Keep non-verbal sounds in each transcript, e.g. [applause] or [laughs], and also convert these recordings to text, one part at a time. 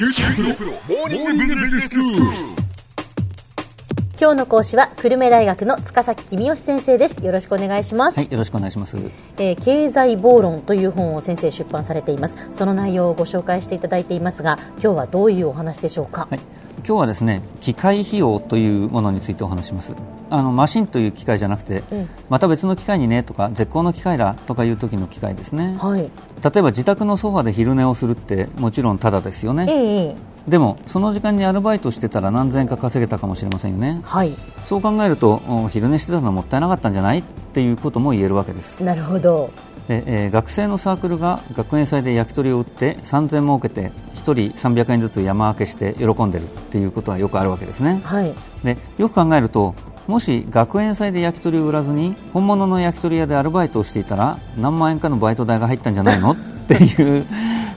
九州大学モーニングビジネススクール。今日の講師は久留米大学の塚崎君吉先生ですよろしくお願いします、はい、よろしくお願いします。えー経済暴論という本を先生出版されていますその内容をご紹介していただいていますが今日はどういうお話でしょうか、はい、今日はですね、機械費用というものについてお話します。あのマシンという機械じゃなくて、うんまた別の機械にねとか絶好の機械だとかいう時の機械ですね。はい例えば自宅のソファで昼寝をするってもちろんただですよね。ええでもその時間にアルバイトしてたら何千円か稼げたかもしれませんよね。はい。そう考えるとお昼寝してたのはもったいなかったんじゃない？っていうことも言えるわけです。なるほど。でえー学生のサークルが学園祭で焼き鳥を売って3000儲けて1人300円ずつ山分けして喜んでるっていうことはよくあるわけですね。はい。でよく考えるともし学園祭で焼き鳥を売らずに本物の焼き鳥屋でアルバイトをしていたら何万円かのバイト代が入ったんじゃないの？っていう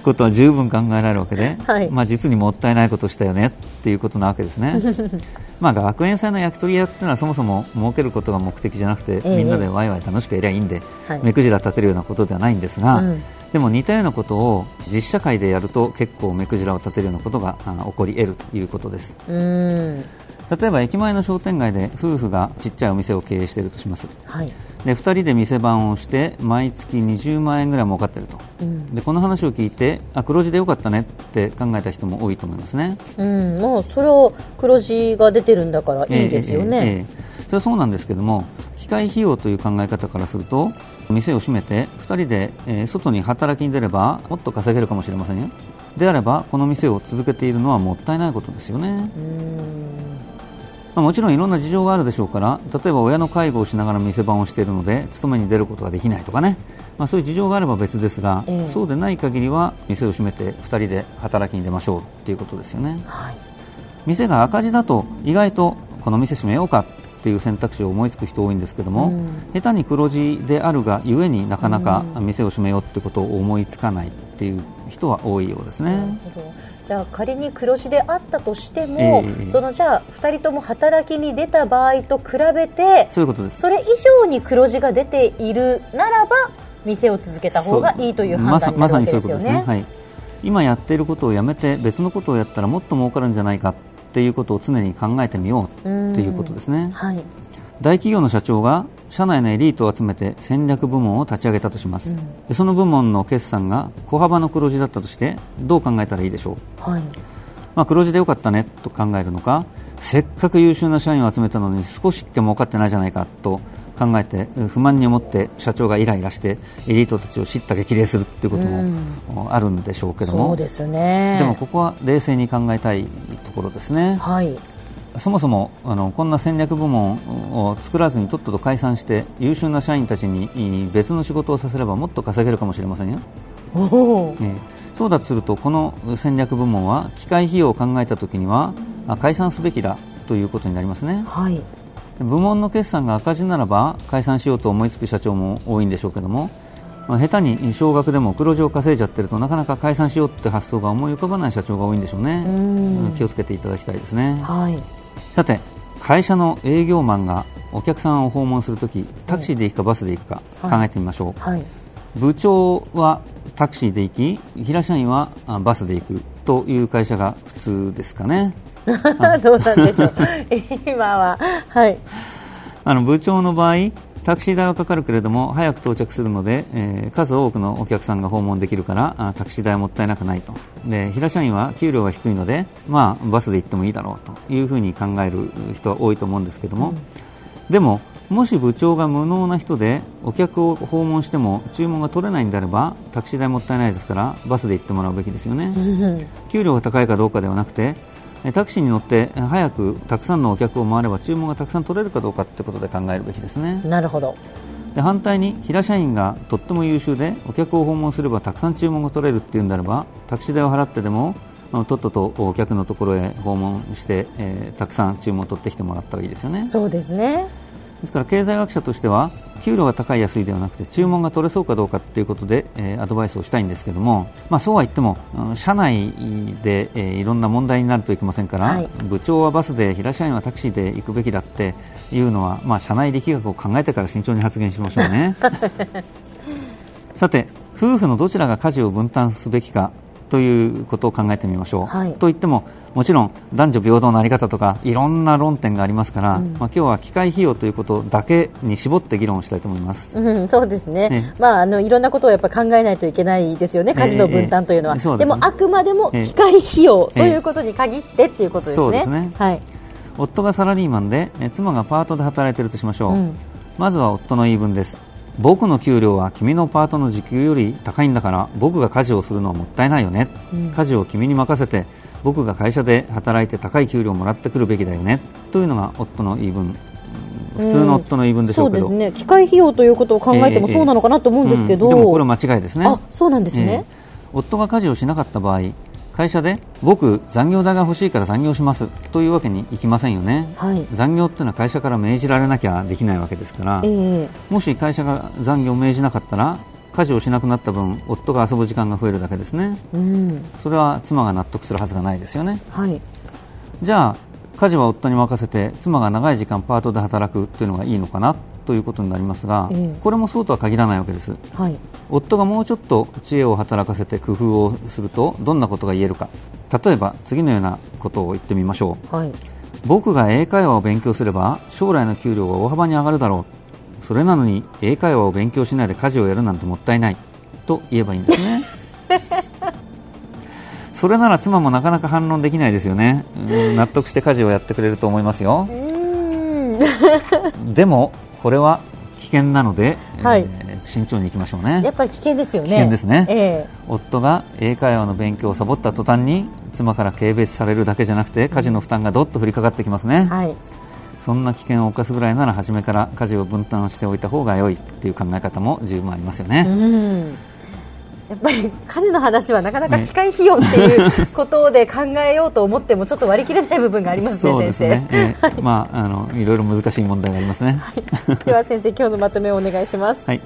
ことは十分考えられるわけで、はい。まあ、実にもったいないことをしたよねっていうことなわけですね。[laughs] まあ学園祭の焼き鳥屋っていうのはそもそも儲けることが目的じゃなくて、ええ。みんなでワイワイ楽しくやりゃいいんで、はい。目くじら立てるようなことではないんですが、うん。でも似たようなことを実社会でやると結構目くじらを立てるようなことがあ起こり得るということです例えば駅前の商店街で夫婦がちっちゃいお店を経営しているとします。はい。で2人で店番をして毎月20万円ぐらい儲かっていると。うん、でこの話を聞いてあ黒字でよかったねって考えた人も多いと思いますね。うん、もうそれを黒字が出てるんだからいいですよね、ええええ。ええそれはそうなんですけども機械費用という考え方からすると店を閉めて2人で、えー外に働きに出ればもっと稼げるかもしれませんよ。であればこの店を続けているのはもったいないことですよね、うーんまあ、もちろんいろんな事情があるでしょうから例えば親の介護をしながら店番をしているので勤めに出ることができないとかね、まあ、そういう事情があれば別ですが、ええ。そうでない限りは店を閉めて2人で働きに出ましょうということですよね。はい。店が赤字だと意外とこの店閉めようかっていう選択肢を思いつく人多いんですけども、うん。下手に黒字であるがゆえになかなか店を閉めようってことを思いつかないっていう人は多いようですね。じゃあ仮に黒字であったとしても、ええそのじゃあ2人とも働きに出た場合と比べてそういうことです。それ以上に黒字が出ているならば店を続けた方がいいという判断になるわけですよね。まさまさにそういうことですね。はい。今やっていることをやめて別のことをやったらもっと儲かるんじゃないかっていうことを常に考えてみようっていうことですね。はい大企業の社長が社内のエリートを集めて戦略部門を立ち上げたとします、でその部門の決算が小幅の黒字だったとしてどう考えたらいいでしょう、はい。まあ、黒字でよかったねと考えるのかせっかく優秀な社員を集めたのに少ししか儲かってないじゃないかと考えて不満に思って社長がイライラしてエリートたちを叱咤激励するっていうこともあるんでしょうけども、そうですね。でもここは冷静に考えたいところですね。はいそもそもあのこんな戦略部門を作らずにとっとと解散して優秀な社員たちに別の仕事をさせればもっと稼げるかもしれませんよ、おお。えーそうだとするとこの戦略部門は機械費用を考えたときにはあ解散すべきだということになりますね。はい。部門の決算が赤字ならば解散しようと思いつく社長も多いんでしょうけどもまあ下手に少額でも黒字を稼いじゃってるとなかなか解散しようって発想が思い浮かばない社長が多いんでしょうね。ん気をつけていただきたいですね。はいさて会社の営業マンがお客さんを訪問するときタクシーで行くかバスで行くかはい。考えてみましょう、はい。部長はタクシーで行き平社員はあバスで行くという会社が普通ですかね。[laughs] どうなんでしょう。[laughs] 今は。はい。あの部長の場合タクシー代はかかるけれども早く到着するので、えー数多くのお客さんが訪問できるからあタクシー代はもったいなくないと。で平社員は給料が低いので、まあ、バスで行ってもいいだろうというふうに考える人は多いと思うんですけども、でももし部長が無能な人でお客を訪問しても注文が取れないんであればタクシー代もったいないですからバスで行ってもらうべきですよね。給料が高いかどうかではなくてえタクシーに乗ってえ早くたくさんのお客を回れば注文がたくさん取れるかどうかということで考えるべきですね。なるほど。で反対に平社員がとっても優秀でお客を訪問すればたくさん注文が取れるっていうんであればタクシー代を払ってでもとっととお客のところへ訪問して、えーたくさん注文を取ってきてもらったらいいですよね。そうですね。ですから経済学者としては給料が高い安いではなくて注文が取れそうかどうかということで、えーアドバイスをしたいんですけども、まあ、そうは言っても、うん社内で、えーいろんな問題になるといけませんから、はい。部長はバスで平社員はタクシーで行くべきだっていうのは、まあ、社内力学を考えてから慎重に発言しましょうね。[laughs] さて夫婦のどちらが家事を分担すべきかっということを考えてみましょう。はい。といってももちろん男女平等のあり方とかいろんな論点がありますから、まあ、今日は機械費用ということだけに絞って議論をしたいと思います。うん、そうですね、ね。まあ、あのいろんなことをやっぱ考えないといけないですよね、家事の分担というのは、ええそうですね。でもあくまでもええ。機械費用ということに限ってっていうことですね。そうですね。はい。夫がサラリーマンでえ妻がパートで働いているとしましょう、うん。まずは夫の言い分です僕の給料は君のパートの時給より高いんだから僕が家事をするのはもったいないよね、家事を君に任せて僕が会社で働いて高い給料をもらってくるべきだよね。というのが夫の言い分。普通の夫の言い分でしょうけど、そうですね。機械費用ということを考えてもええそうなのかなと思うんですけど、うん。でもこれは間違いですね。あそうなんですね、ええ。夫が家事をしなかった場合会社で僕、残業代が欲しいから残業します。というわけにいきませんよね、はい。残業っていうのは会社から命じられなきゃできないわけですから、ええ。もし会社が残業を命じなかったら家事をしなくなった分夫が遊ぶ時間が増えるだけですね。うん。それは妻が納得するはずがないですよね。はい。じゃあ家事は夫に任せて妻が長い時間パートで働くというのがいいのかなということになりますが、ええ。これもそうとは限らないわけです。はい。夫がもうちょっと知恵を働かせて工夫をするとどんなことが言えるか。例えば次のようなことを言ってみましょう。はい。僕が英会話を勉強すれば将来の給料は大幅に上がるだろう。それなのに英会話を勉強しないで家事をやるなんてもったいない。と言えばいいんですね。[laughs] それなら妻もなかなか反論できないですよね。うん納得して家事をやってくれると思いますよ。[laughs] でもこれは危険なので、はい。えー慎重にいきましょうね。やっぱり危険ですよね。危険ですね。え夫が英会話の勉強をサボった途端に妻から軽蔑されるだけじゃなくて家事の負担がどっと降りかかってきますね、えはい。そんな危険を冒すぐらいなら初めから家事を分担しておいた方が良いっていう考え方も十分ありますようね、んやっぱり家事の話はなかなか機械費用っていうことで考えようと思ってもちょっと割り切れない部分がありますね、先、えー [laughs] まああのいろいろ難しい問題がありますね、生。では先生、今日のまとめをお願いします。はい、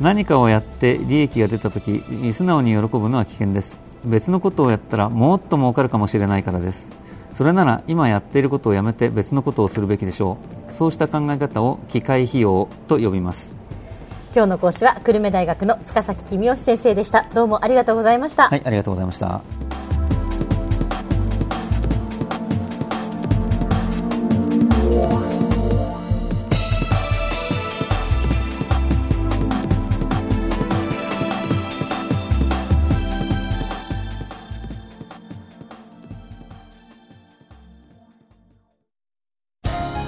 何かをやって利益が出たとき素直に喜ぶのは危険です。別のことをやったらもっと儲かるかもしれないからです。それなら今やっていることをやめて別のことをするべきでしょう。そうした考え方を機械費用と呼びます今日の講師は久留米大学の塚崎君吉先生でした。どうもありがとうございました。はいありがとうございました